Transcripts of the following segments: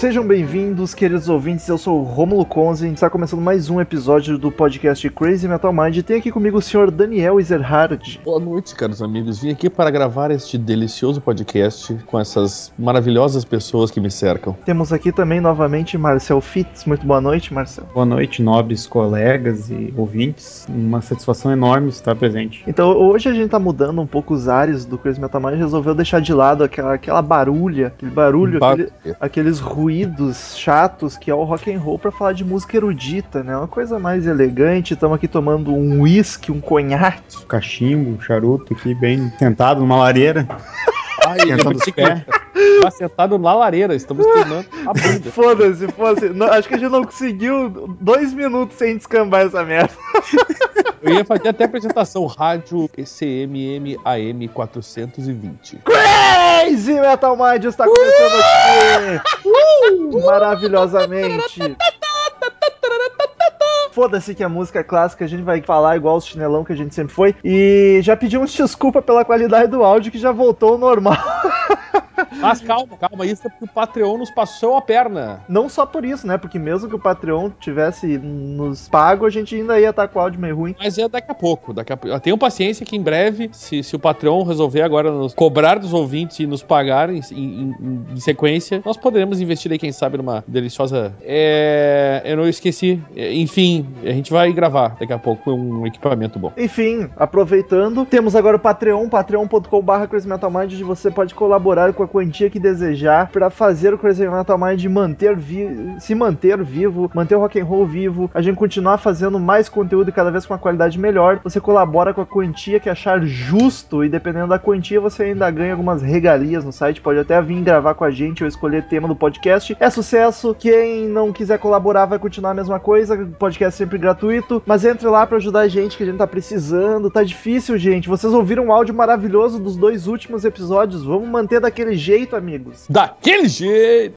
Sejam bem-vindos, queridos ouvintes. Eu sou o Romulo Conze e está começando mais um episódio do podcast Crazy Metal Mind. E tem aqui comigo o senhor Daniel Ezerhard. Boa noite, caros amigos. Vim aqui para gravar este delicioso podcast com essas maravilhosas pessoas que me cercam. Temos aqui também novamente Marcel Fitz. Muito boa noite, Marcel. Boa noite, nobres colegas e ouvintes. Uma satisfação enorme estar presente. Então, hoje a gente está mudando um pouco os ares do Crazy Metal Mind. Resolveu deixar de lado aquela, aquela barulha, aquele barulho, Bar aquele, aqueles ruídos ruídos chatos que é o rock and roll para falar de música erudita, né? Uma coisa mais elegante. Estamos aqui tomando um whisky, um conhaque. Cachimbo, um charuto aqui bem sentado numa lareira. Ai, Sentando os pés. Tá sentado na lareira, estamos queimando a bunda. Foda-se, foda-se. Acho que a gente não conseguiu dois minutos sem descambar essa merda. Eu ia fazer até a apresentação rádio ECMM AM 420. Crazy Metal Mind está começando aqui! Uh! Maravilhosamente! Foda-se que a música clássica a gente vai falar igual os chinelão que a gente sempre foi. E já pedimos desculpa pela qualidade do áudio que já voltou ao normal. Mas calma, calma, isso é porque o Patreon nos passou a perna. Não só por isso, né? Porque mesmo que o Patreon tivesse nos pago, a gente ainda ia estar com o áudio meio ruim. Mas é daqui a pouco, daqui a pouco. Tenham paciência que em breve, se, se o Patreon resolver agora nos cobrar dos ouvintes e nos pagar em, em, em sequência, nós poderemos investir aí, quem sabe, numa deliciosa. É... Eu não esqueci. Enfim, a gente vai gravar daqui a pouco com um equipamento bom. Enfim, aproveitando, temos agora o Patreon, patreon.com.br onde você pode colaborar com a quantia que desejar para fazer o Crazy Metal Mind manter se manter vivo, manter o rock and roll vivo, a gente continuar fazendo mais conteúdo cada vez com uma qualidade melhor. Você colabora com a quantia que achar justo e dependendo da quantia você ainda ganha algumas regalias no site, pode até vir gravar com a gente ou escolher tema do podcast. É sucesso. Quem não quiser colaborar vai continuar a mesma coisa, podcast sempre gratuito, mas entre lá para ajudar a gente que a gente tá precisando. Tá difícil, gente. Vocês ouviram um áudio maravilhoso dos dois últimos episódios. Vamos manter daquele jeito, amigos. Daquele jeito!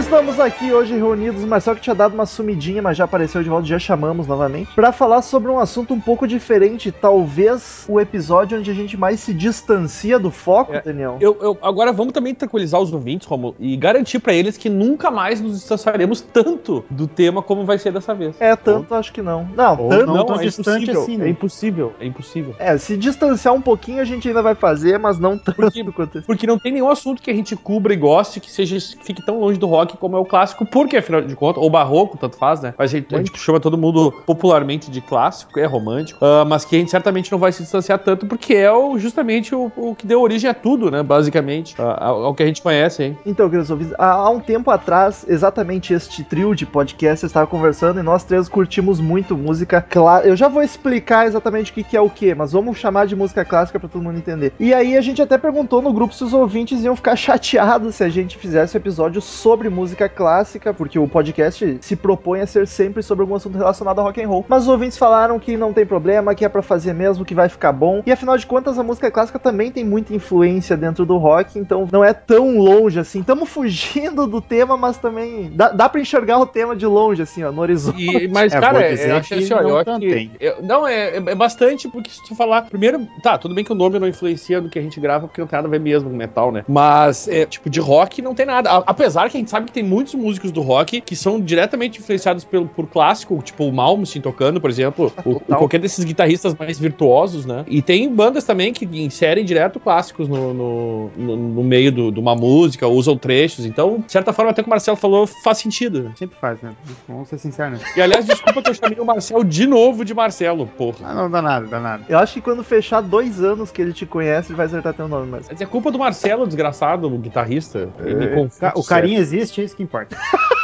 Estamos aqui hoje reunidos, Marcel que tinha dado uma sumidinha, mas já apareceu de volta, já chamamos novamente, para falar sobre um assunto um pouco diferente, talvez o episódio onde a gente mais se distancia do foco, É, Daniel. Eu, eu- agora vamos também tranquilizar os ouvintes, Romulo, e garantir pra eles que nunca mais nos distanciaremos tanto do tema como vai ser dessa vez. É, tanto acho que não. Não, Ou tanto não tão é distante impossível, assim, É né? impossível, é impossível. É, se distanciar um pouquinho a gente ainda vai fazer, mas não tanto Porque- quanto. Porque não tem nenhum assunto que a gente cubra e goste que seja que fique tão longe do rock como é o clássico, porque afinal de contas, ou barroco, tanto faz, né? Mas a gente, a gente chama todo mundo popularmente de clássico, é romântico, ah, mas que a gente certamente não vai se distanciar tanto porque é o, justamente o, o que deu origem a tudo, né? Basicamente, a- ao, ao que a gente conhece, hein? Então, ouvintes, há, há um tempo atrás, exatamente este trio de podcast estava conversando e nós três curtimos muito música clássica. Eu já vou explicar exatamente o que, que é o que, mas vamos chamar de música clássica para todo mundo entender. E aí a gente até perguntou no grupo se os ouvintes iam ficar chateados se a gente fizesse um episódio sobre música clássica, porque o podcast se propõe a ser sempre sobre algum assunto relacionado ao rock and roll. Mas os ouvintes falaram que não tem problema, que é para fazer mesmo, que vai ficar bom. E afinal de contas, a música clássica também tem muita influência dentro do rock, então não é tão longe assim. Estamos fugindo do tema, mas também dá, dá para enxergar o tema de longe, assim, ó, no horizonte. E, mas, É, cara, é, eu acho que assim, ó, não eu acho tanto que- eu- não, é, é bastante, porque se tu falar. Primeiro, tá, tudo bem que o nome não influencia no que a gente grava, porque não tem nada a ver mesmo com metal, né? Mas, é, tipo, de rock não tem nada. A- apesar que a gente sabe que tem muitos músicos do rock que são diretamente influenciados pelo, por clássico, tipo o Malmsteen tocando, por exemplo, o, o- qualquer desses guitarristas mais virtuosos, né? E tem bandas também que inserem direto clássicos no, no, no- no meio do- de uma música, usam trechos. Então, de certa forma, até que o Marcelo falou faz sentido. né? Sempre faz, né? Vamos ser sinceros, né? E aliás, desculpa que eu chamei o Marcel de novo de Marcelo, porra. Ah, não dá nada, dá nada. Eu acho que quando fechar dois anos que ele te conhece, ele vai acertar teu nome, mas. Mas é culpa do Marcelo, desgraçado, o guitarrista. Ele me confunde O carinho existe, é isso que importa.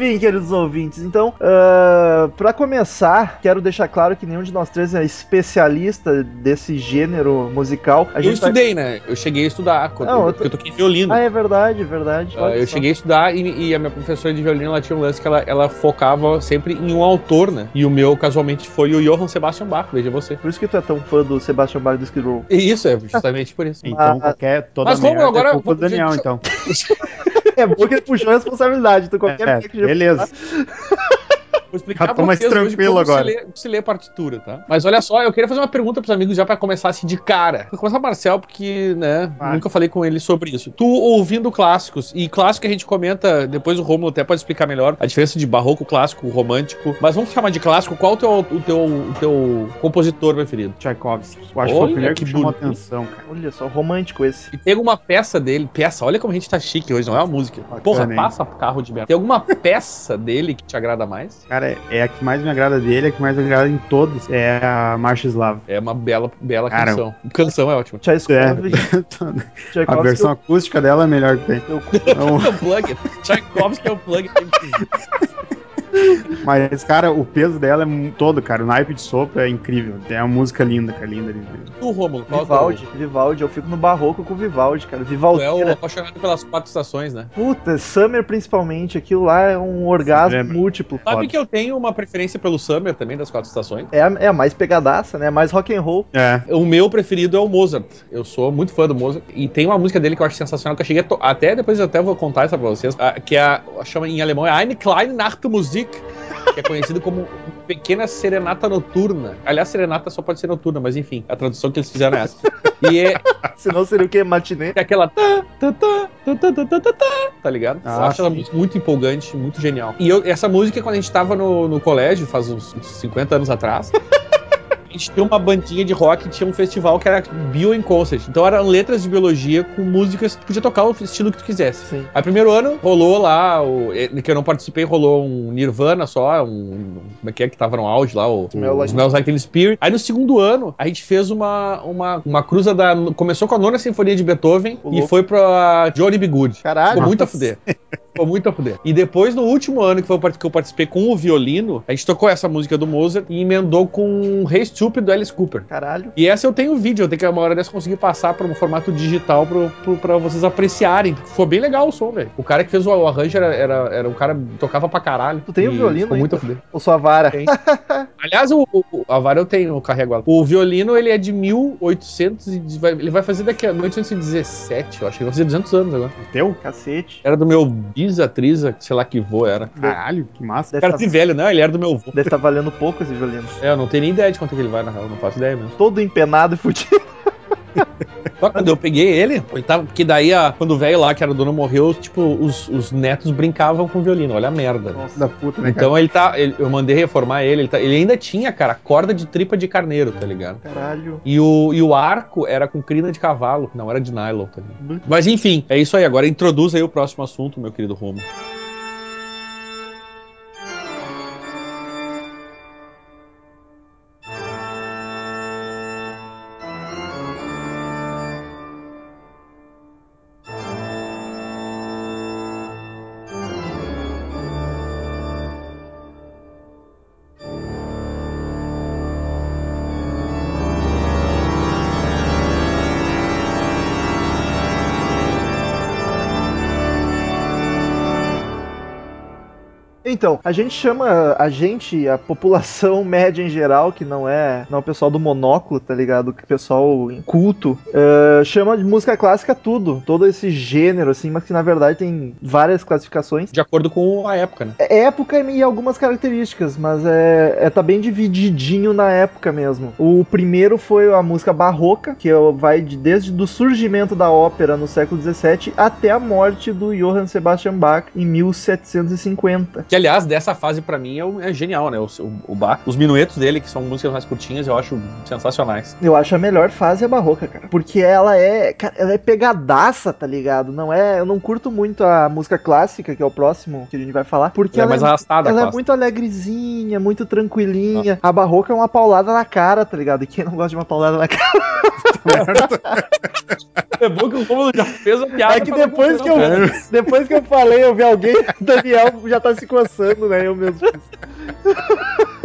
Enfim, queridos ouvintes, então, ah, pra começar, quero deixar claro que nenhum de nós três é especialista desse gênero musical. A Eu gente vai- estudei, né? Eu cheguei a estudar, quando, Não, eu porque eu toquei violino. Ah, é verdade, é verdade. Olha eu só. cheguei a estudar e, e a minha professora de violino ela tinha um lance que ela, ela focava sempre em um autor, né? E o meu, casualmente, foi o Johann Sebastian Bach, veja você. Por isso que tu é tão fã do Sebastian Bach do Skid Row. Isso, é justamente por isso. Então, Ah, qualquer. Toda mas vamos merda agora- é culpa do Daniel, gente, então. É bom que ele puxou a responsabilidade. Então qualquer É, beleza. Vou explicar Já tô pra mais tranquilo como agora. Se lê, se lê a partitura, tá? Mas olha só, eu queria fazer uma pergunta pros amigos já pra começar assim de cara. Vou começar com o Marcel, porque, né, Vai. nunca falei com ele sobre isso. Tu ouvindo clássicos, e clássico a gente comenta, depois o Romulo até pode explicar melhor a diferença de barroco, clássico, romântico. Mas vamos chamar de clássico, qual o teu, o teu, o teu compositor preferido? Tchaikovsky. Eu acho que foi Olha, o primeiro que, que chamou bonito. atenção, cara. Olha só, romântico esse. E tem alguma peça dele, peça, olha como a gente tá chique hoje, não é uma música. Bacana, Porra, hein? passa carro de merda. Tem alguma peça dele que te agrada mais? Cara, é- é a que mais me agrada dele, é a que mais me agrada em todos. É a Marcha Eslava. É uma bela, bela Cara, canção. Canção é ótima. Tchaikovsky. a Tchaikovsky versão acústica dela é a melhor que tem. eu- Então, É o plug. Tchaikovsky é o plug. mas, cara, o peso dela é todo, cara. O naipe de sopro é incrível. É uma música linda, cara. Linda, linda. Tu, Romulo, qual que é o- Vivaldi, Vivaldi, eu fico no barroco com o Vivaldi, cara. Vivaldi. é o apaixonado pelas quatro estações, né? Puta, Summer principalmente, aquilo lá é um orgasmo Lembra? múltiplo. Sabe foda. que eu tenho uma preferência pelo Summer também, das quatro estações? É a, é a mais pegadaça, né? Mais rock and roll. É. O meu preferido é o Mozart. Eu sou muito fã do Mozart. E tem uma música dele que eu acho sensacional, que eu cheguei a to... Até depois eu até vou contar essa pra vocês. Que é a... chama em alemão é Eine kleine Nachtmusik. Que é conhecido como Pequena Serenata Noturna. Aliás, serenata só pode ser noturna, mas enfim, a tradução que eles fizeram é essa. E é, Senão seria o quê? Matinê? é aquela. Tá, tá, tá, tá, tá, tá, tá, tá, tá, tá ligado? eu Ah, acho ela muito, muito empolgante, muito genial. E eu- essa música, quando a gente tava no, no colégio, faz uns, uns 50 anos atrás. A gente tinha uma bandinha de rock, tinha um festival que era Bio in Concert. Então eram letras de biologia com músicas que tu podia tocar o estilo que tu quisesse. Sim. Aí primeiro ano rolou lá, o, eh, que eu não participei, rolou um Nirvana só, um. Como é que é que tava no auge lá? O, Smell o Like- Smells Like Teen Spirit. Aí no segundo ano, a gente fez uma, uma, uma cruza da. Começou com a nona sinfonia de Beethoven Ô, e louco. foi pra Johnny B. Good. Caralho. Ficou muito a fuder. Ficou muito a fuder. E depois, no último ano que, foi, o que eu participei com o violino, a gente tocou essa música do Mozart e emendou com Hey Stupid do Alice Cooper. Caralho. E essa eu tenho vídeo, eu tenho que uma hora dessa conseguir passar para um formato digital pro, pro, pra vocês apreciarem. Ficou bem legal o som, velho. O cara que fez o, o arranjo era, era, era um cara que tocava pra caralho. Tu tem o violino Ficou muito a fuder. Ou sua vara? Tem. Aliás, o, o, a vara eu tenho, eu carrego ela. O violino, ele é de 1800 e ele vai fazer daqui a 1817, eu acho que vai fazer 200 anos agora. Teu? Cacete. Era do meu bisatriza, sei lá que vô era. Caralho, que massa. Deve Cara tá, de velho, não, ele era do meu vô. deve tá valendo pouco esse violino. É, eu não tenho nem ideia de quanto que ele vai, na real, não faço ideia mesmo. Todo empenado e fudido. Só quando eu peguei ele, porque daí, a, quando o velho lá, que era o dono, morreu, tipo, os, os netos brincavam com violino, olha a merda. Da puta, né, cara? Então ele tá. ele- eu mandei reformar ele, ele, tá- ele ainda tinha, cara, corda de tripa de carneiro, tá ligado? Caralho. E o, e o arco era com crina de cavalo, não era de nylon, tá ligado? Mas enfim, é isso aí. Agora introduz aí o próximo assunto, meu querido Romo. Então, a gente chama a gente, a população média em geral, que não é, não é o pessoal do monóculo, tá ligado? Que o pessoal culto, eh, chama de música clássica tudo, todo esse gênero, assim, mas que na verdade tem várias classificações. De acordo com a época, né? É época e algumas características, mas é, é tá bem divididinho na época mesmo. O primeiro foi a música barroca, que é- vai de, desde do surgimento da ópera no século XVII até a morte do Johann Sebastian Bach em 1750. Que, aliás, dessa fase pra mim é, é genial, né? O, o, o Bach. Os minuetos dele, que são músicas mais curtinhas, eu acho sensacionais. Eu acho a melhor fase a barroca, cara. Porque ela é, cara, ela é pegadaça, tá ligado? Não é, eu não curto muito a música clássica, que é o próximo que a gente vai falar, porque Ela é ela mais arrastada, Ela é muito alegrezinha, muito tranquilinha. A barroca é uma paulada na cara, tá ligado? E quem não gosta de uma paulada na cara? É bom que o Romulo já fez a piada. É que depois que eu, né? depois que eu falei, eu vi alguém, o Daniel já tá se coçando, né? Eu mesmo.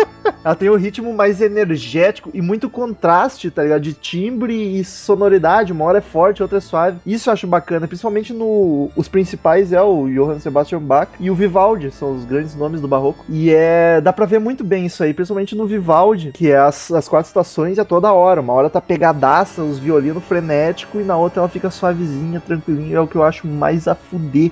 Ela tem um ritmo mais energético e muito contraste, tá ligado? De timbre e sonoridade. Uma hora é forte, outra é suave. Isso eu acho bacana, principalmente no. Os principais é o Johann Sebastian Bach e o Vivaldi, são os grandes nomes do barroco. E é. dá pra ver muito bem isso aí, principalmente no Vivaldi, que é as, as quatro estações a toda hora. Uma hora tá pegadaça, os violinos frenético, e na outra ela fica suavezinha, tranquilinha. É o que eu acho mais a fuder.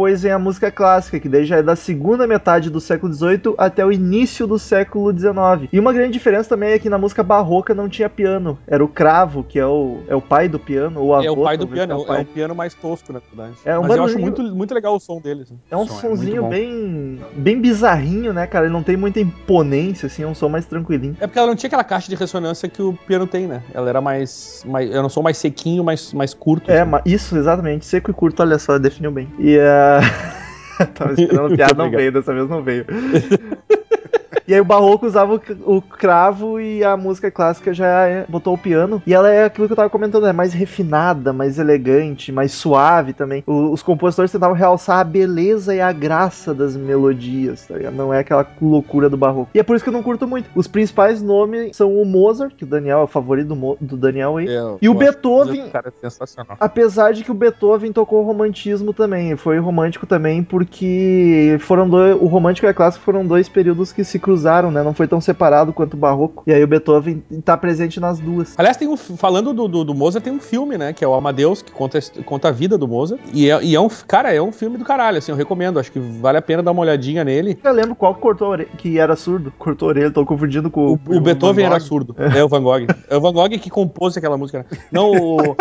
Depois vem a música clássica, que daí já é da segunda metade do século XVIII até o início do século XIX. E uma grande diferença também é que na música barroca não tinha piano. Era o cravo, que é o, é o pai do piano, ou avô. É o pai do piano, é, o pai. um piano mais tosco, na verdade. É um Mas eu acho muito, muito legal o som deles. né? É um som é sonzinho bom. bem, bem bizarrinho, né, cara? Ele não tem muita imponência, assim, é um som mais tranquilinho. É porque ela não tinha aquela caixa de ressonância que o piano tem, né? Ela era mais. mais era um som mais sequinho, mais, mais curto. É, assim. isso, exatamente. Seco e curto, olha só, definiu bem. E uh... Tava esperando piada, não veio, dessa vez não veio. E aí o barroco usava o, cravo e a música clássica já botou o piano. E ela é aquilo que eu tava comentando, é mais refinada, mais elegante, mais suave também. O- os compositores tentavam realçar a beleza e a graça das melodias, tá ligado? Não é aquela loucura do barroco. E é por isso que eu não curto muito. Os principais nomes são o Mozart, que o Daniel é o favorito do, Mo- do Daniel aí. É, E o Beethoven- Cara, é sensacional. Apesar de que o Beethoven tocou o romantismo também, foi romântico também porque foram dois, o romântico e a clássico foram dois períodos que se cruzaram, né? Não foi tão separado quanto o barroco. E aí o Beethoven tá presente nas duas. Aliás, tem um, falando do, do, do Mozart, tem um filme, né? Que é o Amadeus, que conta, conta a vida do Mozart. E é, e é um. Cara, é um filme do caralho, assim, eu recomendo. Acho que vale a pena dar uma olhadinha nele. Eu lembro qual que cortou orelha, que era surdo. Cortou a orelha, tô confundindo com O, o Beethoven Van era surdo. É o Van Gogh. É o Van Gogh que compôs aquela música. né? Não, o,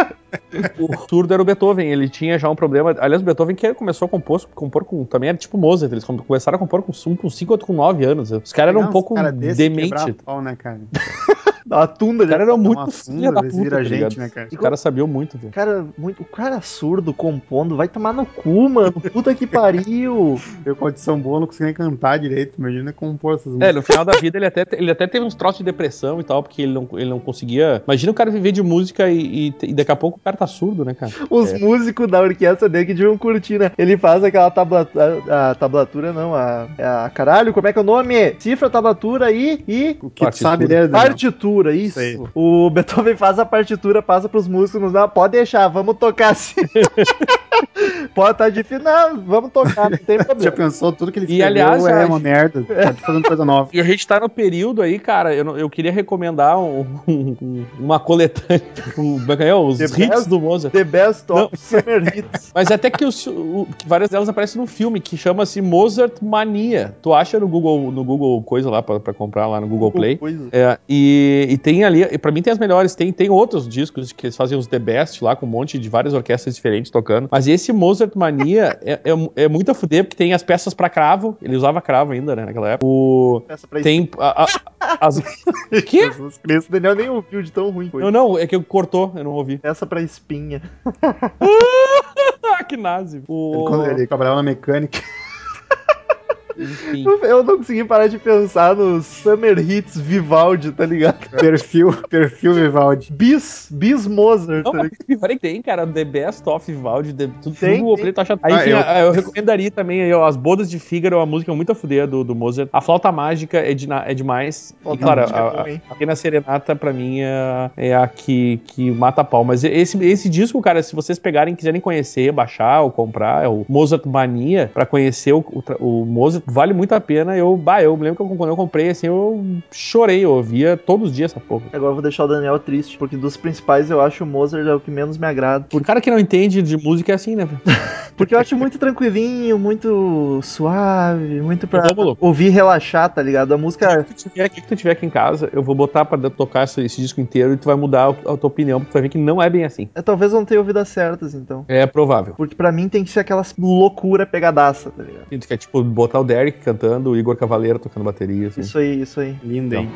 o surdo era o Beethoven. Ele tinha já um problema. Aliás, o Beethoven que começou a compor, compor com. Também era tipo Mozart. Eles come- começaram a compor com 5 com cinco, outro com 9 anos. Os caras eram um pouco demente. Pau, né, cara? Uma tunda ali. eram Dá muito uma filha da puta, tá gente, né, cara? Os caras sabiam muito, velho. Cara, muito, o cara surdo compondo, vai tomar no cu, mano. Puta que pariu. Eu com audição boa, não consegui nem cantar direito. Imagina compor essas É, músicas. no final da vida ele até, ele até teve uns troços de depressão e tal, porque ele não, ele não conseguia. Imagina o cara viver de música e, e, e daqui a pouco o cara tá surdo, né, cara? Os músicos da orquestra dele que deviam curtir, né? Ele faz aquela tablatura. A, a tablatura, não, a, a. Caralho, como é que é o nome? Cifra, tablatura e. e O que tu Partitura. sabe dele, Daniel? Partitura, isso. Sei. O Beethoven faz a partitura, passa pros músicos, dá, pode deixar, vamos tocar assim. pode estar difícil, não, vamos tocar, não tem Já problema. pensou, tudo que ele E, escreveu aliás, é uma merda. Tá fazendo coisa nova. E a gente tá no período aí, cara, eu, não- eu queria recomendar um- um- uma coletânea, um, é é? os The hits Best- do Mozart. The Best of Summer Hits. Mas até que, os- o- que várias delas aparecem no filme, que chama-se Mozart Mania. Tu acha no Google, no Google coisa lá pra, pra comprar lá no Google Play. Coisa. É, e, e tem ali, e pra mim tem as melhores, tem, tem outros discos que eles fazem os The Best lá, com um monte de várias orquestras diferentes tocando. Mas esse Mozart Mania é, é, é muito a fuder, porque tem as peças pra cravo, ele usava cravo ainda, né, naquela época. O, Peça pra tem a- a- as... Quê? Jesus Cristo, o Daniel nem ouviu de tão ruim. que Foi. Não, não, é que cortou, eu não ouvi. Peça pra espinha. Ah, que nazi. Ele, O... quando ele trabalhava na mecânica. Enfim. Eu não consegui parar de pensar nos Summer Hits Vivaldi, tá ligado? Perfil, perfil Vivaldi. Bis, Bis Mozart, Não, tá ligado? pior é que tem, cara, The Best of Vivaldi, The, tudo, Tem, tudo o tem. preto acha. Ah, Enfim, eu- eu... eu recomendaria também aí, ó, As Bodas de Fígaro, é uma música muito a fuder do, do Mozart. A Flauta Mágica é, de, é demais. Flauta e, claro, a, é a Pequena Serenata, pra mim, é, é a que, que mata a pau. Mas esse, esse disco, cara, se vocês pegarem, quiserem conhecer, baixar ou comprar, é o Mozart Mania, pra conhecer o, o, o Mozart, vale muito a pena. Eu, bah, eu me lembro que eu- quando eu comprei, assim, eu chorei, eu ouvia todos os dias essa porra. Agora eu vou deixar o Daniel triste, porque dos principais eu acho o Mozart é o que menos me agrada. Por cara que não entende de música é assim, né? Porque eu acho muito tranquilinho, muito suave, muito pra Rômulo. ouvir relaxar, tá ligado? A música. Tiver aqui que tu tiver aqui em casa, eu vou botar pra tocar esse, esse disco inteiro e tu vai mudar a, a tua opinião, porque tu vai ver que não é bem assim. É, talvez eu não tenha ouvido as certas, então. É provável. Porque pra mim tem que ser aquelas loucura pegadaça, tá ligado? E tu quer, tipo, botar o Derek cantando, o Igor Cavaleiro tocando bateria, assim. Isso aí, isso aí. Lindo, hein?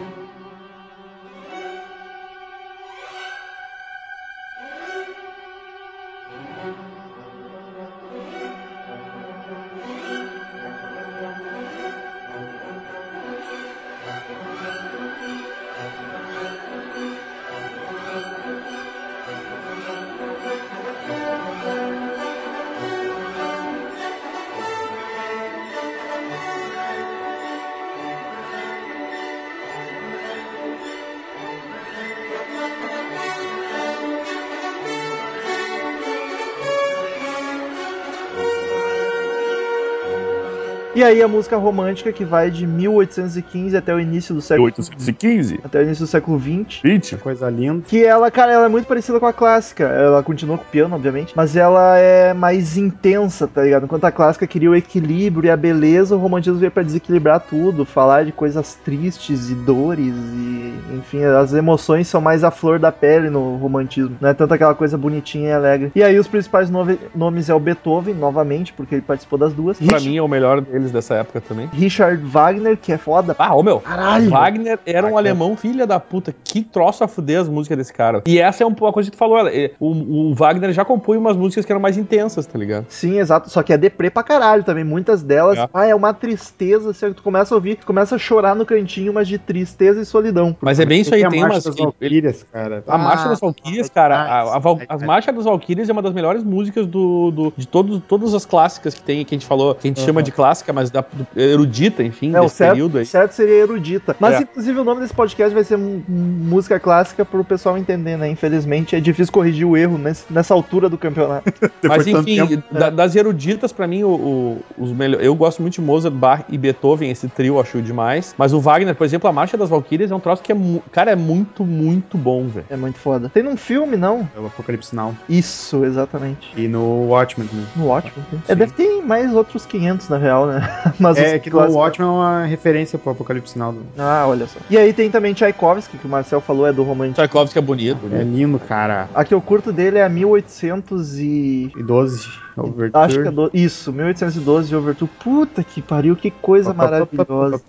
E aí a música romântica que vai de 1815 até o início do século 815, até o início do século 20. 20. Coisa linda. Que ela, cara, ela é muito parecida com a clássica. Ela continua com o piano, obviamente, mas ela é mais intensa, tá ligado? Enquanto a clássica queria o equilíbrio e a beleza, o romantismo veio pra desequilibrar tudo, falar de coisas tristes e dores e, enfim, as emoções são mais a flor da pele no romantismo. Não é tanto aquela coisa bonitinha e alegre. E aí os principais nomes é o Beethoven, novamente, porque ele participou das duas. Pra Rich- mim é o melhor dessa época também. Richard Wagner, que é foda. Ah, ô meu. Caralho! Wagner era um alemão filha da puta. Que troço a fuder as músicas desse cara. E essa é um- uma coisa que tu falou. O, o Wagner já compõe umas músicas que eram mais intensas, tá ligado? Sim, exato. Só que é deprê pra caralho também. Muitas delas, É. ah, é uma tristeza. Assim, tu começa a ouvir, tu começa a chorar no cantinho, mas de tristeza e solidão. Mas é bem isso aí, Tem a tem Marcha umas. Valquírias, cara. A Marcha Ah, das Valquírias, cara, a, a Val- ai. Marchas das Valquírias é uma das melhores músicas do, do- de todos, todas as clássicas que tem, que a gente falou, que a gente Uhum. chama de clássica, mas da, erudita, enfim, É, o desse certo, período aí. certo seria erudita. Mas, É. inclusive, o nome desse podcast vai ser música clássica pro pessoal entender, né? Infelizmente, é difícil corrigir o erro nesse- nessa altura do campeonato. Mas enfim, da- das eruditas, pra mim, o, o- os melhores. Eu gosto muito de Mozart, Bach e Beethoven, esse trio eu acho demais. Mas o Wagner, por exemplo, a Marcha das Valquírias é um troço que é. Cara, é muito, muito bom, velho. É muito foda. Tem num filme, não? É o Apocalipse Now. Isso, exatamente. E no Watchmen também. No Watchmen. tem. É, deve ter mais outros 500, na real, né? Mas É que clássicos- Watchmen é uma referência pro Apocalipse Now. Ah, olha só. E aí tem também Tchaikovsky, que o Marcel falou, é do romântico. Tchaikovsky é bonito. É lindo, cara. A que eu curto dele é a 1800 e... E 12, Overture. Acho que é do... Isso, 1812 de Overture. Puta que pariu, que coisa maravilhosa.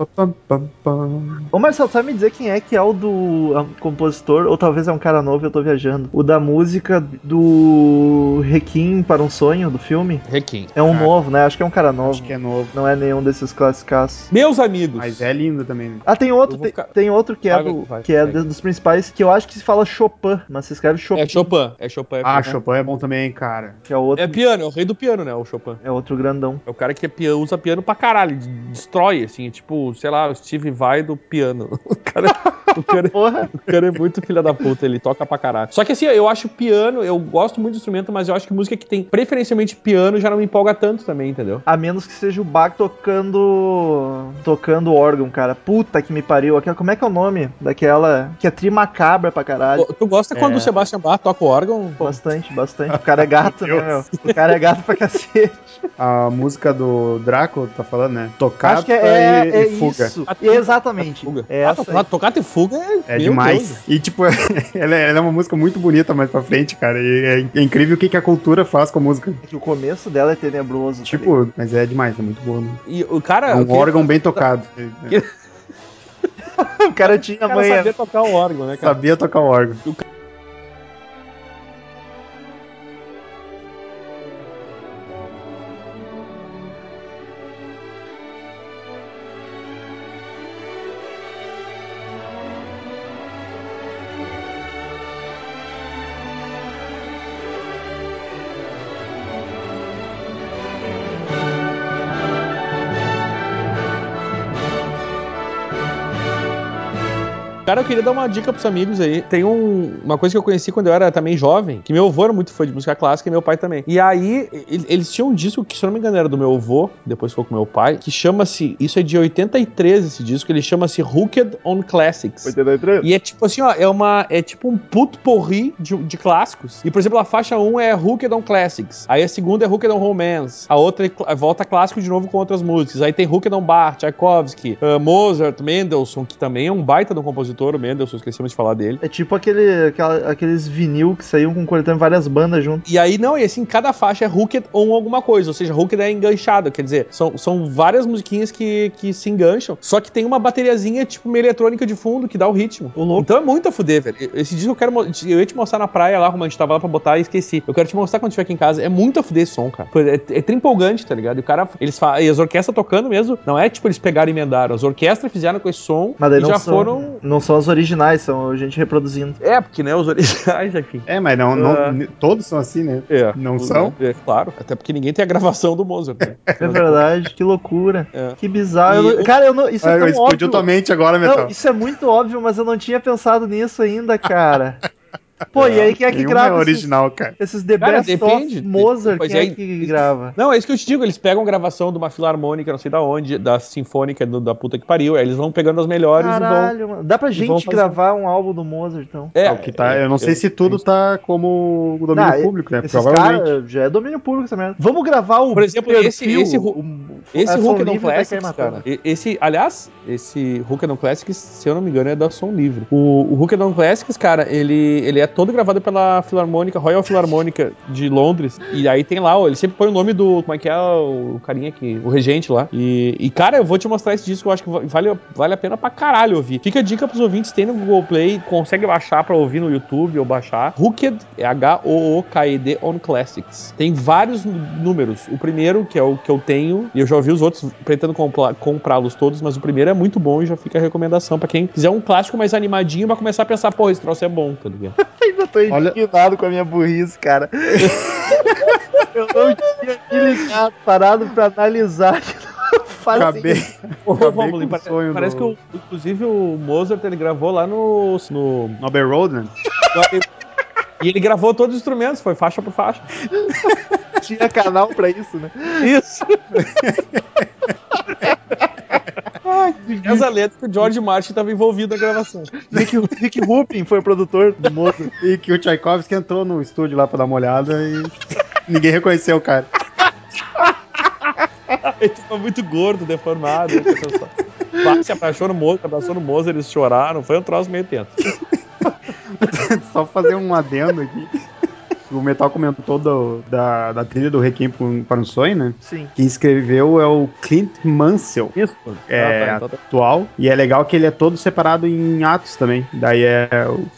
Ô Marcel, sabe me dizer quem é que é o do ah, compositor? Ou talvez é um cara novo, eu tô viajando. O da música do Requiem para um Sonho, do filme? Requiem. É um Ah. novo, né? Acho que é um cara novo. Acho que é novo. Não é nenhum desses classicaços. Meus amigos. Mas é lindo também. né? Ah, tem outro, tem, ficar- tem outro que é, Vai, do, vai, que é vai. dos principais, que eu acho que se fala Chopin, mas se escreve Chopin, É Chopin. É Chopin. Ah, é, Chopin é bom também, cara. que é outro, é piano, é o rei do piano, né? O Chopin. é outro grandão. É o cara que é piano, usa piano pra caralho, de- destrói, assim, tipo, sei lá, o Steve Vai do piano. O cara, o cara, Porra! o cara é muito filha da puta, ele toca pra caralho. Só que assim, eu acho piano, eu gosto muito do instrumento, mas eu acho que música que tem preferencialmente piano já não me empolga tanto também, entendeu? A menos que seja o Bach tocando. tocando órgão, cara. Puta que me pariu. Aquela, como é que é o nome daquela. que é trimacabra pra caralho? Tu gosta quando É. o Sebastian Bach toca o órgão? Bastante, bastante. O cara é gato, né, meu? O cara é gato pra cacete. A música do Drácula, tá falando, né? Tocata Acho que é, e, é e fuga. isso. Exatamente. fuga. É ah, essa tocar, aí. tocar e fuga é, É demais. Deus. E, tipo, ela é, ela é uma música muito bonita mais pra frente, cara. E é, é incrível o que, que a cultura faz com a música. É que o começo dela é tenebroso. tá? Tipo, mas é demais, é muito boa. Né? E o cara. É um órgão bem tocado. o cara tinha O cara manha. sabia tocar o órgão, né, cara? Sabia tocar o órgão. Cara, eu queria dar uma dica pros amigos aí. Tem um- uma coisa que eu conheci quando eu era também jovem, que meu avô era muito fã de música clássica e meu pai também. E aí, eles tinham um disco que, se eu não me engano, era do meu avô, depois ficou com meu pai, que chama-se, isso é de 83 esse disco, ele chama-se Hooked on Classics. 83? E é tipo assim, ó, é uma. É tipo um puto porri de, de clássicos. E, por exemplo, a faixa 1 é Hooked on Classics. Aí a segunda é Hooked on Romance. A outra é volta clássico de novo com outras músicas. Aí tem Hooked on Bach, Tchaikovsky, ah, Mozart, Mendelssohn, que também é um baita de um compositor, o Mendelssohn, esquecemos de falar dele. É tipo aquele, aquela- aqueles vinil que saíam com coletando várias bandas junto. E aí, não, e assim, cada faixa é hooked on alguma coisa, ou seja, hooked é enganchado, quer dizer, são, são várias musiquinhas que, que se engancham, só que tem uma bateriazinha, tipo, meio eletrônica de fundo, que dá o ritmo. Então é muito a fuder, velho. Esse disco eu quero, eu ia te mostrar na praia lá, como a gente tava lá pra botar e esqueci. Eu quero te mostrar quando estiver aqui em casa, é muito a fuder esse som, cara. É, é trimpolgante, tá ligado? E o cara, eles fa- e as orquestras tocando mesmo, não é tipo eles pegaram e emendaram, as orquestras fizeram com esse som e não já são, foram... não são as originais, são a gente reproduzindo. É, porque, né, os originais, enfim. É, mas não, não- n- todos são assim, né? É. Não são? É, claro. Até porque ninguém tem a gravação do Mozart. né? É verdade, que loucura. É. Que bizarro. E Eu Cara, eu não, isso é Ah, tão explodiu óbvio. tua mente agora, Metal. Não, isso é muito óbvio, mas eu não tinha pensado nisso ainda, cara. Pô, e aí quem é que Nenhum grava é esses, original, cara. esses The Cara, Best depende. of Mozart? Pois Quem é é, que grava? Não, é isso que eu te digo. Eles pegam gravação de uma filarmônica, não sei da onde, da sinfônica do- da puta que pariu. Aí eles vão pegando as melhores Caralho, mano. Dá pra vão gente fazer- gravar um álbum do Mozart, então. e vão. É, É o que tá, eu não sei se tudo tá como o domínio Não, público, né? Esses Provavelmente. caras já é domínio público essa merda. Vamos gravar o Por exemplo, esse- esse o- Esse Livre vai cair Classics, cara. e- Esse, aliás, esse Hooked on Classics, se eu não me engano, é da Som Livre. O, o Hooked on Classics, cara, ele, ele é todo gravado pela Filarmônica, Royal Filarmônica de Londres. E aí tem lá, ó, ele sempre põe o nome do. Como é que é o carinha aqui? O regente lá. E, e, cara, eu vou te mostrar esse disco, eu acho que va- vale, vale a pena pra caralho ouvir. Fica a dica pros ouvintes, tem no Google Play, consegue baixar pra ouvir no YouTube ou baixar. Hooked, H-O-O-K-E-D on Classics. Tem vários nú- números. O primeiro, que é o que eu tenho, e eu já ouvi os outros, pretendo comprá-los todos, mas o primeiro é muito bom e já fica a recomendação pra quem quiser um clássico mais animadinho, vai começar a pensar, pô, esse troço é bom, tá ligado? Ainda tô Olha- indignado com a minha burrice, cara. eu não tinha me ligado, parado pra analisar. Faz Acabei. Ô, Acabei Romulo, com o pare- sonho parece do- que, o, inclusive, o Mozart, ele gravou lá no... no No Abbey Road, né? e ele gravou todos os instrumentos, foi faixa por faixa. tinha canal pra isso, né? Isso. Essa letra que o George Martin estava envolvido na gravação. Rick, Rick Rubin foi o produtor do Mozart. E que o Tchaikovsky entrou no estúdio lá pra dar uma olhada e ninguém reconheceu o cara. Ele tava muito gordo, deformado. Lá se abraçou no Mozart, abraçou no Mozart, eles choraram. Foi um troço meio tenso. Só fazer um adendo aqui. O Metal comentou do- da, da trilha do Requiem para um Sonho, né? Sim. Quem escreveu é o Clint Mansell. Isso. É, Ah, tá, então tá. atual. E é legal que ele é todo separado em atos também. Daí é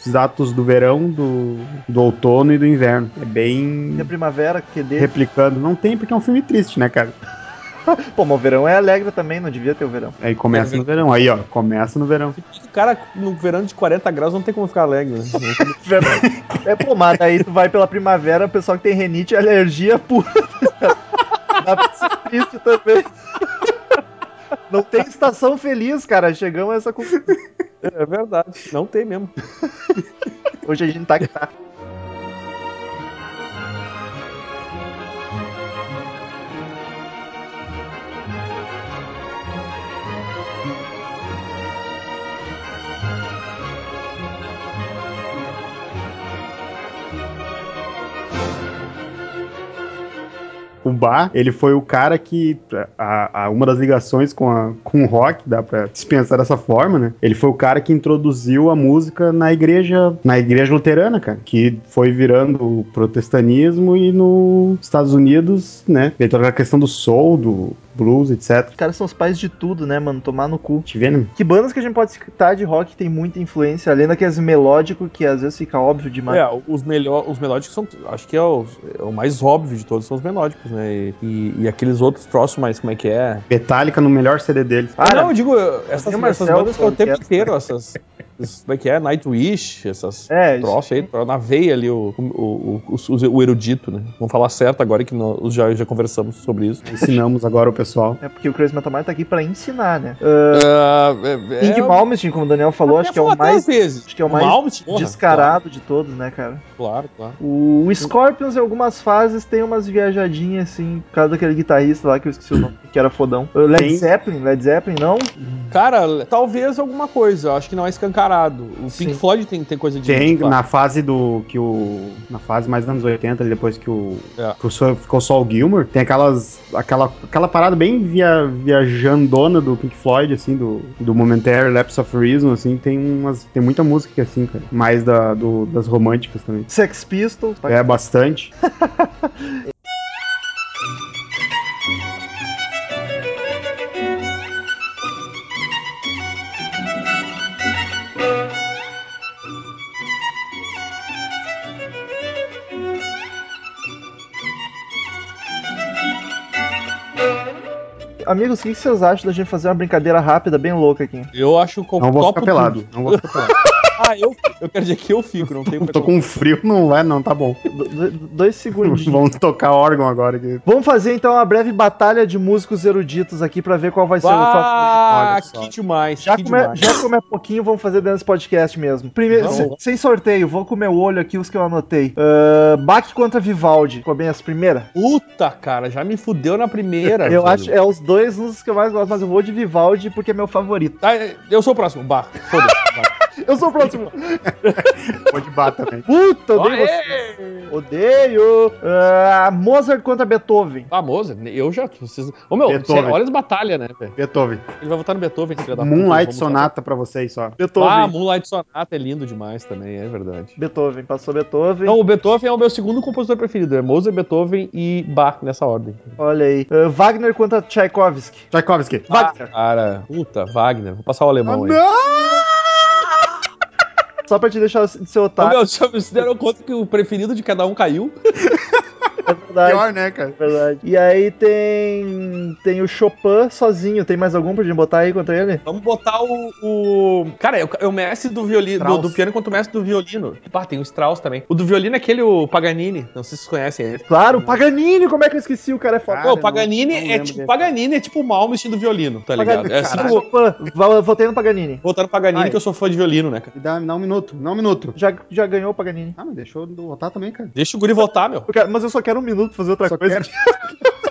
os atos do verão, do, do outono e do inverno. É bem E a primavera, que dele. replicando. Não tem porque é um filme triste, né, cara? Pô, mas o verão é alegre também, não devia ter o verão. Aí começa no verão. Aí, ó, começa no verão. O cara, no verão de 40 graus, não tem como ficar alegre. Né? É, pô, mas daí tu vai pela primavera, o pessoal que tem renite é alergia pura. Dá pra ser triste também. Não tem estação feliz, cara. Chegamos a essa conclusão. É verdade. Não tem mesmo. Hoje a gente tá que tá. O Bar, ele foi o cara que. A, a- uma das ligações com, a, com o rock, dá pra dispensar dessa forma, né? Ele foi o cara que introduziu a música na igreja. Na igreja luterana, cara. Que foi virando o protestanismo e nos Estados Unidos, né? Toda a questão do soul, do blues, etc. Os caras são os pais de tudo, né, mano? Tomar no cu. Te vendo? Que bandas que a gente pode citar de rock tem muita influência, além daqueles melódicos que às vezes fica óbvio demais. É, os, melhor, os melódicos são. Acho que é o, é o mais óbvio de todos, são os melódicos, né? E, e- e aqueles outros troços mais, como é que é? Metallica no melhor CD deles. Ah, não, eu digo, essas, essas Marcel bandas que é o tempo inteiro, essas. Isso, Como é que é? Nightwish, essas É, troços aí, pra- na veia ali o, o, o, o- o erudito, né? Vamos falar certo agora que nós já, já conversamos sobre isso. Ensinamos agora o pessoal. É porque o Crazy Metal Mind tá aqui pra ensinar, né? Ah, Ah, é, King Malmsteen, como o Daniel falou, acho que é o mais vezes. acho que é o mais Malmsteen, descarado de todos, né, cara? Claro, claro. O, o Scorpions, em algumas fases, tem umas viajadinhas, assim, por causa daquele guitarrista lá que eu esqueci o nome, que era fodão. Led. Zeppelin, Led Zeppelin, não? Cara, talvez alguma coisa, acho que não é escancarado. O Pink Sim. Floyd tem, tem coisa de. Tem na fase do. que o. Na fase mais dos anos 80, ali depois que o. É. Que o só- ficou só o Gilmour, tem aquelas. aquela, aquela parada bem via, viajandona do Pink Floyd, assim, do, do Momentary Lapse of Reason, assim, tem umas. Tem muita música que é assim, cara. Mais da, do- das românticas também. Sex Pistols. É bastante. Amigos, o que vocês acham da gente fazer uma brincadeira rápida, bem louca aqui? Eu acho que eu Não vou ficar pelado. Não vou ficar pelado. Ah, eu, eu quero dizer que eu fico, não tenho Tô com frio, não vai, não, tá bom. Do- do- dois segundinhos. Vamos tocar órgão agora aqui. Vamos fazer então uma breve batalha de músicos eruditos aqui pra ver qual vai ser o favorito. Ah, que demais. Já que é, demais. já como é pouquinho, vamos fazer dentro desse podcast mesmo. Primeiro, se- sem sorteio, vou com o meu olho aqui os que eu anotei. Uh, Bach contra Vivaldi. Ficou bem as primeiras? Puta, cara, já me fudeu na primeira. Eu velho. acho é os dois uns que eu mais gosto, mas eu vou de Vivaldi porque é meu favorito. Tá, eu sou o próximo. Bah, foda-se. Eu sou o próximo. Pode bater também. Puta, odeio você. Odeio. Ah, Mozart contra Beethoven. Ah, Mozart, eu já. Vocês... Ô, meu, Beethoven. cê- olha as batalhas, né? Beethoven. Ele vai votar no Beethoven, filho da puta, Moonlight vamos Sonata pra vocês só. Beethoven. Ah, Moonlight Sonata é lindo demais também, é verdade. Beethoven, passou Beethoven. Então, o Beethoven é o meu segundo compositor preferido. É Mozart, Beethoven e Bach, nessa ordem. Olha aí. Ah, Wagner contra Tchaikovsky. Tchaikovsky. Wagner. Cara, puta, Wagner. Vou passar o alemão aí. Só pra te deixar de ser Ô, otário. meu, vocês se deram conta que o preferido de cada um caiu? É verdade. Pior, né, cara? Verdade. E aí tem. Tem o Chopin sozinho. Tem mais algum pra gente botar aí contra ele? Vamos botar o. o... Cara, é o, é o mestre do violino, do, do piano quanto o mestre do violino. Pá, tem o Strauss também. O do violino é aquele, o Paganini. Não sei se vocês conhecem ele. Claro, Paganini, como é que eu esqueci? O cara é foda. Cara, Pô, o não- Paganini não é lembro tipo. desse. Paganini é tipo o Malmsteen do violino, tá ligado? Paganini, É assim, Caralho. Chopin. Votei no Paganini. voltando no Paganini, Ai. que eu sou fã de violino, né, cara? Me dá, me dá um minuto, me dá um minuto. Já, já ganhou o Paganini. Ah, mas deixou eu votar também, cara. Deixa o Guri votar, meu. Eu quero- mas eu só quero um minuto pra fazer outra Só coisa. quero.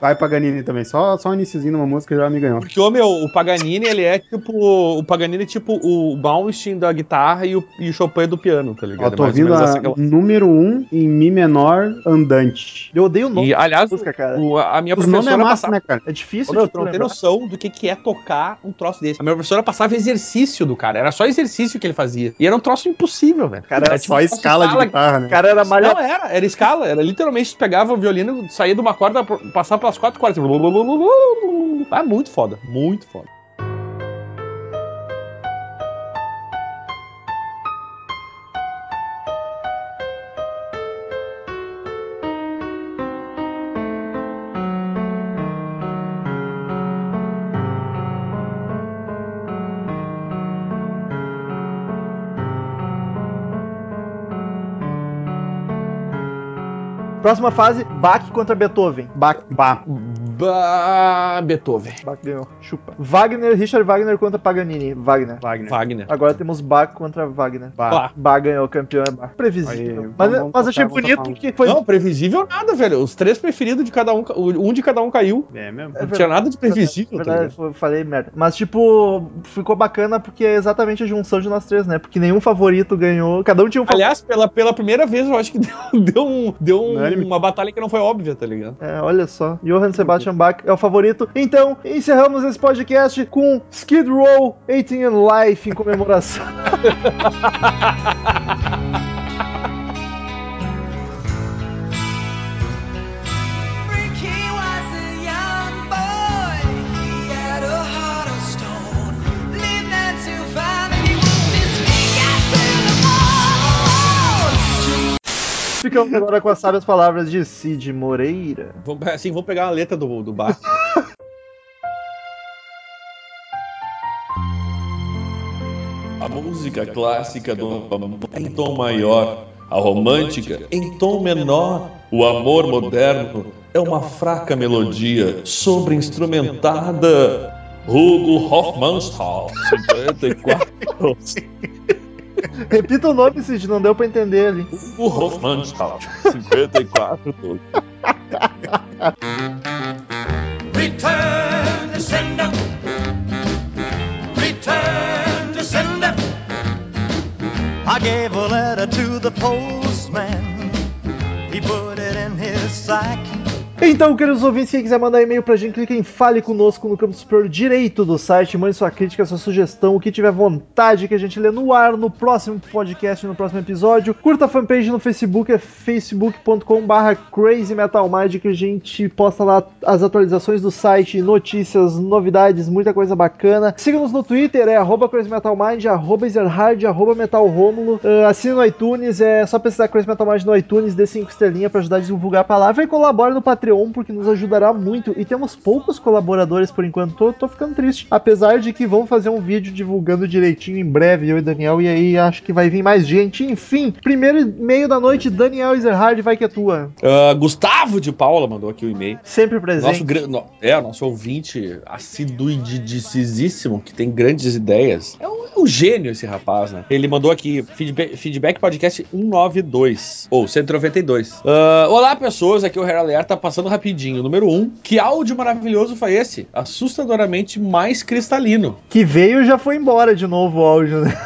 Vai Paganini também. Só, só um iniciozinho numa música já me ganhou. Porque, ô, meu, o Paganini, ele é tipo. O Paganini é tipo o Malmsteen da guitarra e o, e o Chopin do piano, tá ligado? Ó, tô É ouvindo a relação. número 1 um em Mi menor andante. Eu odeio o nome E, aliás, música, cara. o- a minha Os nomes é professora massa, passava né, cara? É difícil Ô, meu, tu não tem noção do que, que é tocar um troço desse. A minha professora passava exercício do cara. Era só exercício que ele fazia. E era um troço impossível, velho. Cara, era Era tipo Só escala de guitarra, né? O cara era malha... Não, era, era escala. Era literalmente, tu pegava o violino, saía de uma corda, passava pelas quatro cordas. Ah, muito foda. Muito foda. Próxima fase, Bach contra Beethoven. Ba, ba. Bah, Beethoven. Bach ganhou. Chupa. Wagner, Richard Wagner contra Paganini. Wagner. Wagner. Wagner. Agora temos Bach contra Wagner. Ba. Bah. Bach ganhou, campeão é Bach. Previsível. Aí, mas vamos- mas vamos achei bonito tocar um. que foi. Não, previsível nada, velho. Os três preferidos de cada um, um de cada um caiu. É mesmo? É Não tinha nada de previsível, tá Verdade, ligado? eu falei merda. Mas, tipo, ficou bacana porque é exatamente a junção de nós três, né? Porque nenhum favorito ganhou. Cada um tinha um favorito. Aliás, pela, pela primeira vez, eu acho que deu, deu, um, deu um- uma batalha que não foi óbvia, tá ligado? É, olha só. Johann Sebastian Bach é o favorito. Então, encerramos esse podcast com Skid Row 18 in Life em comemoração. Ficamos agora com as sábias palavras de Cid Moreira. Vou, assim, vou pegar a letra do, do bar. A música clássica do em tom maior, a romântica em tom menor. O amor moderno é uma fraca melodia sobre-instrumentada. Hugo Hofmannsthal, 54. Repita o nome, Cid, não deu pra entender ali. Hugo Hofmannsthal, 54. Return to sender. Return to sender. I gave a letter to the postman. He put Então, queridos ouvintes, quem quiser mandar e-mail pra gente, clique em Fale Conosco no campo superior direito do site, mande sua crítica, sua sugestão, o que tiver vontade que a gente lê no ar no próximo podcast, no próximo episódio. Curta a fanpage no Facebook, é facebook.com barra Crazy Metal Mind, que a gente posta lá as atualizações do site, notícias, novidades, muita coisa bacana. Siga-nos no Twitter, é arroba Crazy Metal Mind, arroba Ezerhard, arroba Metal Rômulo. Uh, assine no iTunes, é só pesquisar Crazy Metal Mind no iTunes, dê 5 estrelinhas pra ajudar a divulgar a palavra e colabore no Patreon, porque nos ajudará muito. E temos poucos colaboradores por enquanto, tô, tô ficando triste. Apesar de que vão fazer um vídeo divulgando direitinho em breve, eu e Daniel, e aí acho que vai vir mais gente. Enfim, primeiro e-mail da noite, Daniel Ezerhard, vai que é tua. Ah, Gustavo de Paula mandou aqui o e-mail. Sempre presente. Nosso, no- é, nosso ouvinte assíduo e didicíssimo, que tem grandes ideias. É um, é um gênio esse rapaz, né? Ele mandou aqui, feedback, feedback podcast 192, ou 192. Ah, Olá, pessoas, aqui é o Heralear tá passando rapidinho. Número 1, que áudio maravilhoso foi esse? Assustadoramente mais cristalino. Que veio e já foi embora de novo o áudio, né?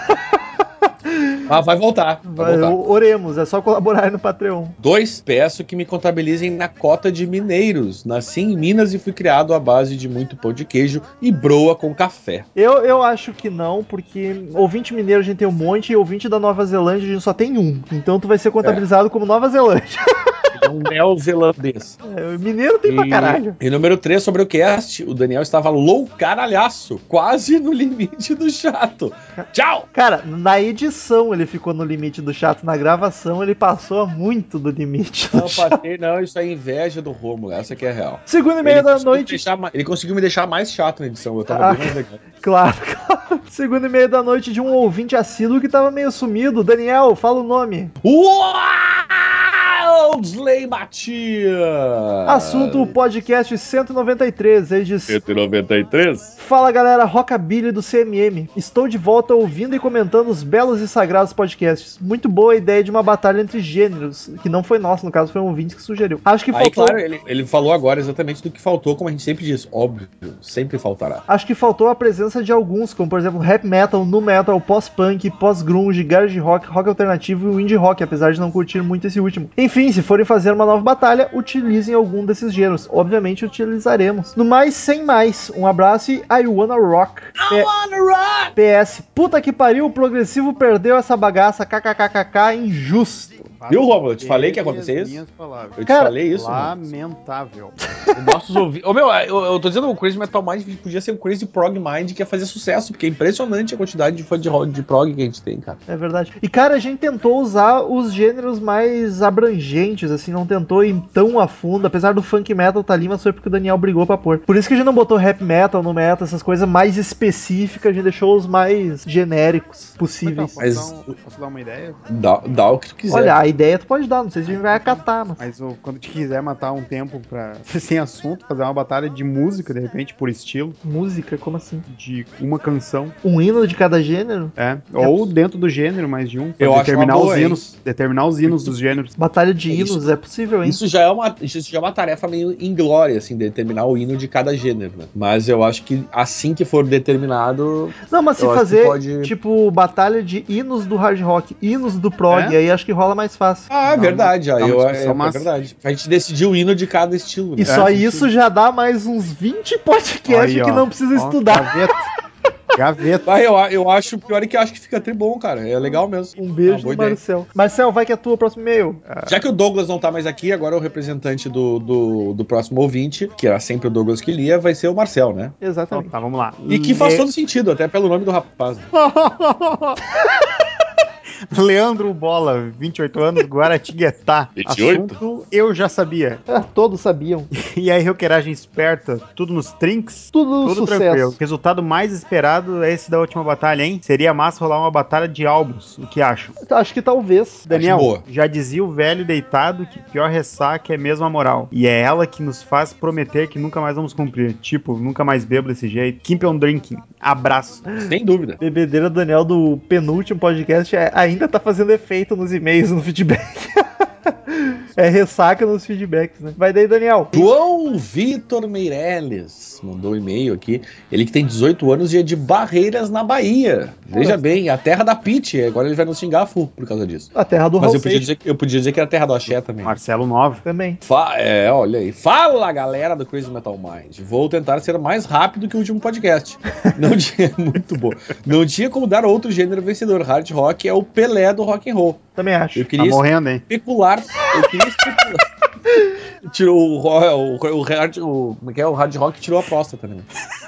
Ah, vai voltar. Vai Vai, voltar. oremos, é só colaborar no Patreon. Dois, peço que me contabilizem na cota de mineiros. Nasci em Minas e fui criado à base de muito pão de queijo e broa com café. Eu, eu acho que não, porque ouvinte mineiro a gente tem um monte e ouvinte da Nova Zelândia a gente só tem um. Então tu vai ser contabilizado como Nova Zelândia. É um neozelandês. É, mineiro tem pra caralho. E número 3 sobre o cast, o Daniel estava loucaralhaço, quase no limite do chato. Tchau! Cara, na edição ele ficou no limite do chato, na gravação ele passou muito do limite. do Não, chato. passei, não, isso é inveja do Romulo, essa que é real. Segundo e meia da noite, deixar ele conseguiu me deixar mais chato na edição, eu tava Ah. bem mais legal. claro, claro. Segundo e meia da noite de um ouvinte assíduo que tava meio sumido. Daniel, fala o nome. Wildsley Matias! Assunto podcast 193. Ele diz: 193? Fala galera, Rockabilly do CMM. Estou de volta ouvindo e comentando os belos e sagrados podcasts. Muito boa a ideia de uma batalha entre gêneros, que não foi nosso, no caso foi um ouvinte que sugeriu. Acho que Aí, faltou. claro, ele, ele falou agora exatamente do que faltou, como a gente sempre diz. Óbvio, sempre faltará. Acho que faltou a presença de alguns, como por exemplo rap metal, nu metal, pós-punk, pós-grunge, garage rock, rock alternativo e o indie rock, apesar de não curtir muito esse último. Enfim, se forem fazer uma nova batalha, utilizem algum desses gêneros. Obviamente utilizaremos. No mais, sem mais, um abraço e I wanna rock. P- PS, puta que pariu, o progressivo perdeu essa bagaça, kkkk, injusto. Viu, Romulo? Eu te falei que ia acontecer isso? palavras. Eu te Cara, falei isso. Lamentável. Os nossos ouvintes. Ô, meu, eu, eu tô dizendo o Crazy Metal Mind podia ser o Crazy Prog Mind que ia fazer sucesso, porque é impressionante a quantidade de fã de, de prog que a gente tem, cara. É verdade. E cara, a gente tentou usar os gêneros mais abrangentes, assim, não tentou ir tão a fundo, apesar do funk metal tá ali, mas foi porque o Daniel brigou pra pôr. Por isso que a gente não botou rap metal no metal, essas coisas mais específicas, a gente deixou os mais genéricos Então, possíveis. posso, Mas- dar um- posso dar uma ideia? Dá, dá o que tu quiser. Olha, a ideia tu pode dar, não sei se a gente vai acatar, mas. Mas quando te quiser matar um tempo pra sem assunto, fazer uma batalha de música, de repente, por estilo, Música, como assim? de uma canção, Um hino de cada gênero? é. Ou dentro do gênero, mais de um. pra Eu acho determinar uma boa, os hein? hinos. Determinar os hinos dos gêneros. Batalha de Isso- hinos, é possível, hein? Isso já é, uma, isso já é uma tarefa meio inglória, assim, determinar o hino de cada gênero, né? Mas eu acho que assim que for determinado. Não, mas se acho fazer, pode- tipo, batalha de hinos do hard rock, hinos do prog, É? aí acho que rola mais fácil. Ah, é verdade. uma- Aí eu, é, é verdade. A gente decidiu o hino de cada estilo. E Né? só É, isso já dá mais uns 20 podcasts Aí, que ó. não precisa Ó, estudar. Gaveta. Gaveta. Ah, eu, eu acho, pior é que eu acho que fica até bom, cara. É legal mesmo. Um Ah, beijo ideia. Marcel. Marcel, vai que é tua, próximo e-mail. Já que o Douglas não tá mais aqui, agora o representante do, do, do próximo ouvinte, que era sempre o Douglas que lia, vai ser o Marcel, né? Então, Exatamente. tá, vamos lá. E que faz todo sentido, até pelo nome do rapaz. né? Leandro Bola, 28 anos, Guaratinguetá. 28? Assunto eu já sabia. Ah, todos sabiam. E aí, roqueiragem esperta, tudo nos trinks? Tudo, Tudo sucesso. tranquilo. Resultado mais esperado é esse da última batalha, hein? Seria massa rolar uma batalha de álbuns. O que acham? Acho que talvez. Daniel, boa. já dizia o velho deitado que pior ressaca é mesmo a moral. E é ela que nos faz prometer que nunca mais vamos cumprir. Tipo, nunca mais bebo desse jeito. Keep on drinking. Abraço. Sem dúvida. Bebedeira Daniel do penúltimo podcast é- ainda tá fazendo efeito nos e-mails, no feedback. é ressaca nos feedbacks, né? Vai daí, Daniel. João Vitor Meirelles mandou um e-mail aqui. Ele que tem 18 anos e é de Barreiras, na Bahia. Veja bem, a terra da Pit. Agora ele vai nos xingar full por causa disso. A terra do Mas Raul eu podia, dizer, eu podia dizer que era a terra do Axé também. Marcelo 9. também. Fa- é, olha aí. Fala, galera do Crazy Metal Mind. Vou tentar ser mais rápido que o último podcast. Não tinha muito bom. Não tinha como dar outro gênero vencedor. Hard rock é o Pelé do rock and roll. Também acho. Eu Tá queria morrendo, hein? especular. Eu queria especular. Tirou o, ro- o, o, hard, o, como é que é? o hard rock tirou a próstata, né?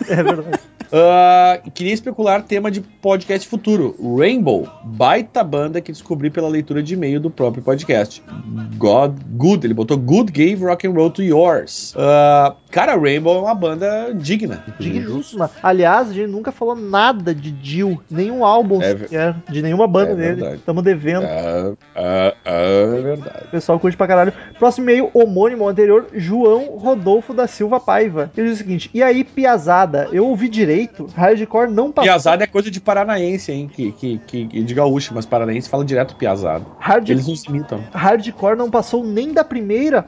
É verdade. Ah, queria especular tema de podcast futuro. Rainbow, baita banda que descobri pela leitura de e-mail do próprio podcast. God, good, ele botou Good Gave Rock and Roll to Yours. Ah, cara, Rainbow é uma banda digna. Digníssima. Aliás, a gente nunca falou nada de Jill, nenhum álbum É sequer, de nenhuma banda É dele. Estamos devendo. Ah, ah, é verdade. O pessoal curte pra caralho. Próximo e-mail, homônimo ao anterior, João Rodolfo da Silva Paiva. Ele diz o seguinte: E aí, piazada, eu ouvi direito? Hardcore não passou. Piazada é coisa de paranaense, hein? Que, que, que, de gaúcho, mas paranaense fala direto piazada. Hard... Eles nos imitam. Hardcore não passou nem da primeira?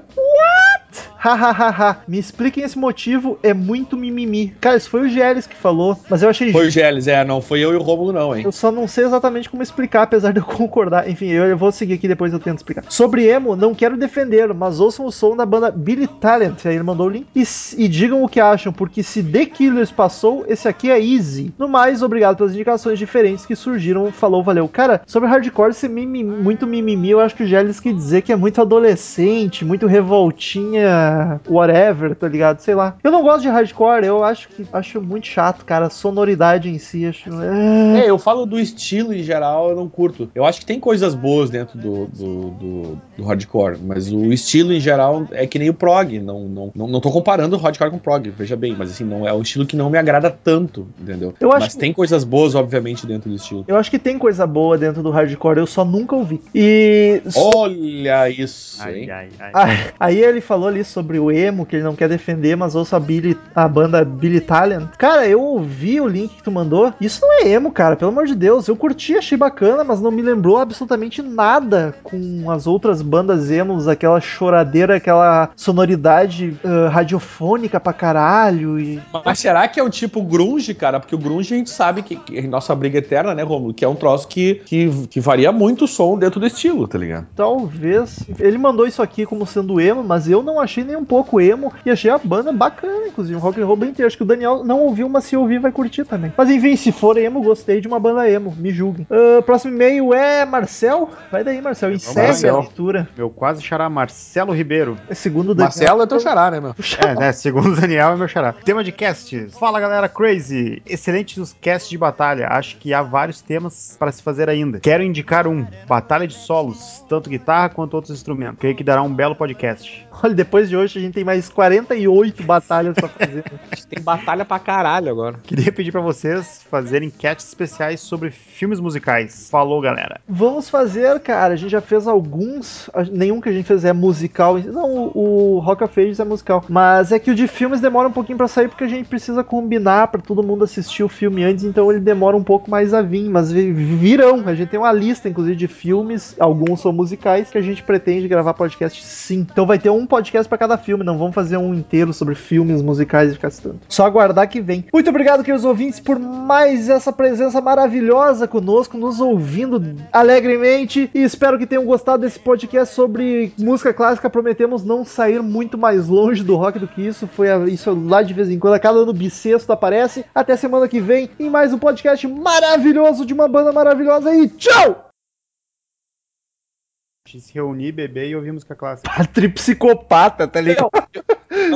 Hahaha. Me expliquem esse motivo, é muito mimimi. Cara, isso foi o Gélis que falou, mas eu achei Foi o Geles, é, não foi eu e o Rômulo, não, hein? Eu só não sei exatamente como explicar, apesar de eu concordar. Enfim, eu, eu vou seguir aqui depois eu tento explicar. Sobre emo, não quero defender, mas ouçam o som da banda Billy Talent. Aí ele mandou o link. E, e digam o que acham, porque se The Killers passou, esse aqui é easy. No mais, obrigado pelas indicações diferentes que surgiram. Falou, valeu. Cara, sobre hardcore, ser mimi, muito mimimi, eu acho que o Gélis quer dizer que é muito adolescente, muito revoltinha, whatever, tá ligado? Sei lá. Eu não gosto de hardcore, eu acho que acho muito chato, cara. A sonoridade em si, acho. É... É, eu falo do estilo em geral, eu não curto. Eu acho que tem coisas boas dentro do, do, do, do hardcore, mas o estilo em geral é que nem o prog. Não, não, não, não tô comparando o hardcore com o prog, veja bem, mas assim, não é um estilo que não me agrada tanto, entendeu? Eu acho mas que- tem coisas boas, obviamente, dentro do estilo. Eu acho que tem coisa boa dentro do hardcore, eu só nunca ouvi. E. Olha isso, Ai, hein? ai, ai. Ah, aí ele falou ali sobre o emo, que ele não quer defender, mas ouça a, Billy, a banda Billy Talent. Cara, eu ouvi o link que tu mandou. Isso não é emo, cara, pelo amor de Deus. Eu curti, achei bacana, mas não me lembrou absolutamente nada com as outras bandas emos, aquela choradeira, aquela sonoridade ah, radiofônica pra caralho. E... Mas será que é o tipo grunge, cara? Porque o grunge a gente sabe que, que é nossa briga eterna, né, Romulo? Que é um troço que, que, que varia muito o som dentro do estilo, tá ligado? Talvez. Ele mandou isso aqui como sendo emo, mas eu não achei nem um pouco emo e achei a banda bacana, inclusive, um rock and roll bem inteiro. Acho que o Daniel não ouviu, mas se ouvir vai curtir também. Mas enfim, se for emo, gostei de uma banda emo, me julguem. Ah, próximo e-mail é Marcel. Vai daí, Marcel, encerre Marcel. a leitura. Meu quase xará Marcelo Ribeiro. É segundo o Daniel. Marcelo é teu xará, né, meu? É, né? Segundo o Daniel, é meu xará. Tema de casts. Fala, galera crazy. Excelentes os casts de batalha. Acho que há vários temas para se fazer ainda. Quero indicar um. Batalha de solos. Tanto guitarra quanto outros instrumentos. Creio que dará um belo podcast. Olha, depois de hoje a gente tem mais 48 batalhas pra fazer. Tem batalha pra caralho agora. Queria pedir para vocês fazerem casts especiais sobre filmes musicais. Falou, galera. Vamos fazer, cara. A gente já fez alguns. Nenhum que a gente fez é musical. Não, o, o Rock of Ages é musical. Mas é que o de filmes demora um pouquinho pra sair porque a gente precisa combinar pra todo mundo assistir o filme antes. Então ele demora um pouco mais a vir. Mas vi- virão. A gente tem uma lista, inclusive, de filmes. Alguns são musicais que a gente pretende gravar podcast sim. Então vai ter um podcast pra cada filme. Não vamos fazer um inteiro sobre filmes musicais e ficar citando. Só aguardar que vem. Muito obrigado, queridos ouvintes, por mais essa presença maravilhosa conosco, nos ouvindo alegremente. E espero que tenham gostado desse podcast sobre música clássica. Prometemos não sair muito mais longe do rock do que isso. Foi isso lá de vez em quando. A cada ano bissexto aparece. Até semana que vem em mais um podcast maravilhoso de uma banda maravilhosa. E tchau! A gente se reunir, beber e ouvir música clássica. A tripsicopata, tá ligado?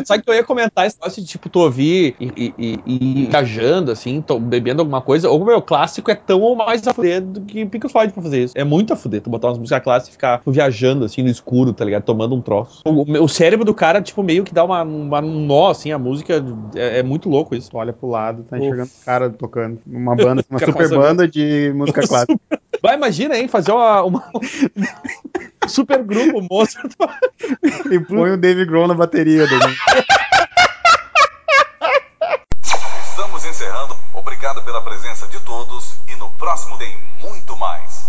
Sabe que eu ia comentar esse negócio de, tipo, tu ouvir e, e, e, viajando, assim, tô bebendo alguma coisa, ou o meu clássico é tão ou mais a fuder do que Pink Floyd pra fazer isso. É muito a fuder, tu botar umas músicas clássicas e ficar viajando, assim, no escuro, tá ligado? Tomando um troço. O, o cérebro do cara, tipo, meio que dá uma, uma, um nó, assim, a música é, é muito louco isso. Tu olha pro lado, tá enxergando os caras tocando. Uma banda, uma Cara, super banda de música clássica. Vai, imagina, hein, fazer uma, uma- um super grupo, Mozart. E põe o Dave Grohl na bateria. Dele. Estamos encerrando. Obrigado pela presença de todos e no próximo tem muito mais.